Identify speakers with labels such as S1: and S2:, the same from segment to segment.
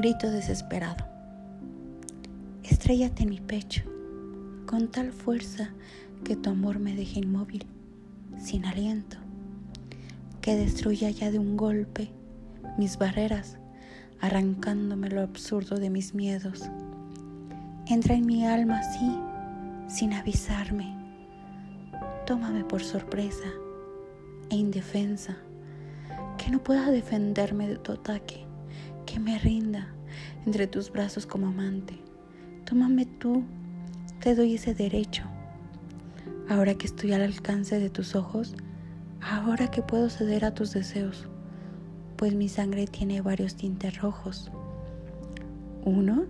S1: grito desesperado. Estrellate en mi pecho con tal fuerza que tu amor me deje inmóvil, sin aliento, que destruya ya de un golpe mis barreras, arrancándome lo absurdo de mis miedos. Entra en mi alma así, sin avisarme. Tómame por sorpresa e indefensa, que no pueda defenderme de tu ataque, que me rinda entre tus brazos como amante. Tómame tú te doy ese derecho. Ahora que estoy al alcance de tus ojos, ahora que puedo ceder a tus deseos, pues mi sangre tiene varios tintes rojos. Uno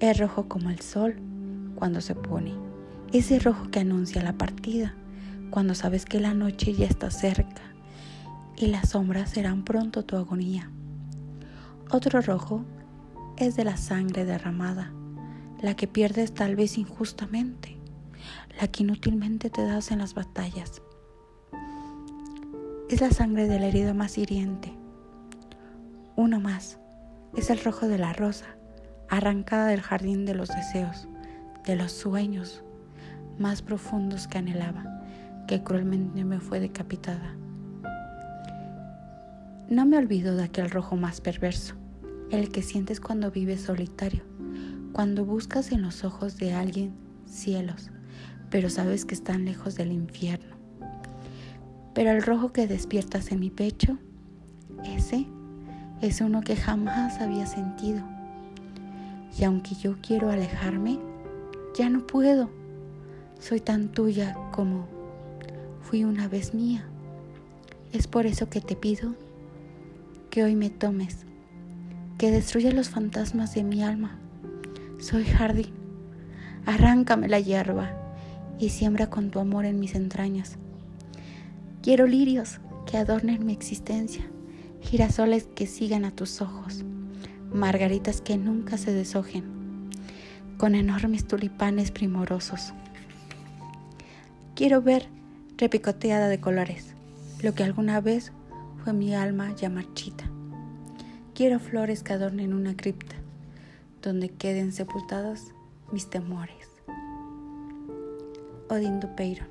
S1: es rojo como el sol cuando se pone, ese rojo que anuncia la partida, cuando sabes que la noche ya está cerca y las sombras serán pronto tu agonía. Otro rojo es de la sangre derramada la que pierdes tal vez injustamente, la que inútilmente te das en las batallas. Es la sangre de la herida más hiriente. Uno más, es el rojo de la rosa, arrancada del jardín de los deseos, de los sueños más profundos que anhelaba, que cruelmente me fue decapitada. No me olvido de aquel rojo más perverso, el que sientes cuando vives solitario, cuando buscas en los ojos de alguien cielos, pero sabes que están lejos del infierno. Pero el rojo que despiertas en mi pecho, ese es uno que jamás había sentido. Y aunque yo quiero alejarme, ya no puedo. Soy tan tuya como fui una vez mía. Es por eso que te pido que hoy me tomes, que destruyas los fantasmas de mi alma soy jardín, arráncame la hierba y siembra con tu amor en mis entrañas. Quiero lirios que adornen mi existencia, girasoles que sigan a tus ojos, margaritas que nunca se deshojen, con enormes tulipanes primorosos. Quiero ver repicoteada de colores lo que alguna vez fue mi alma ya marchita. Quiero flores que adornen una cripta donde queden sepultados mis temores. Odín Dupeiro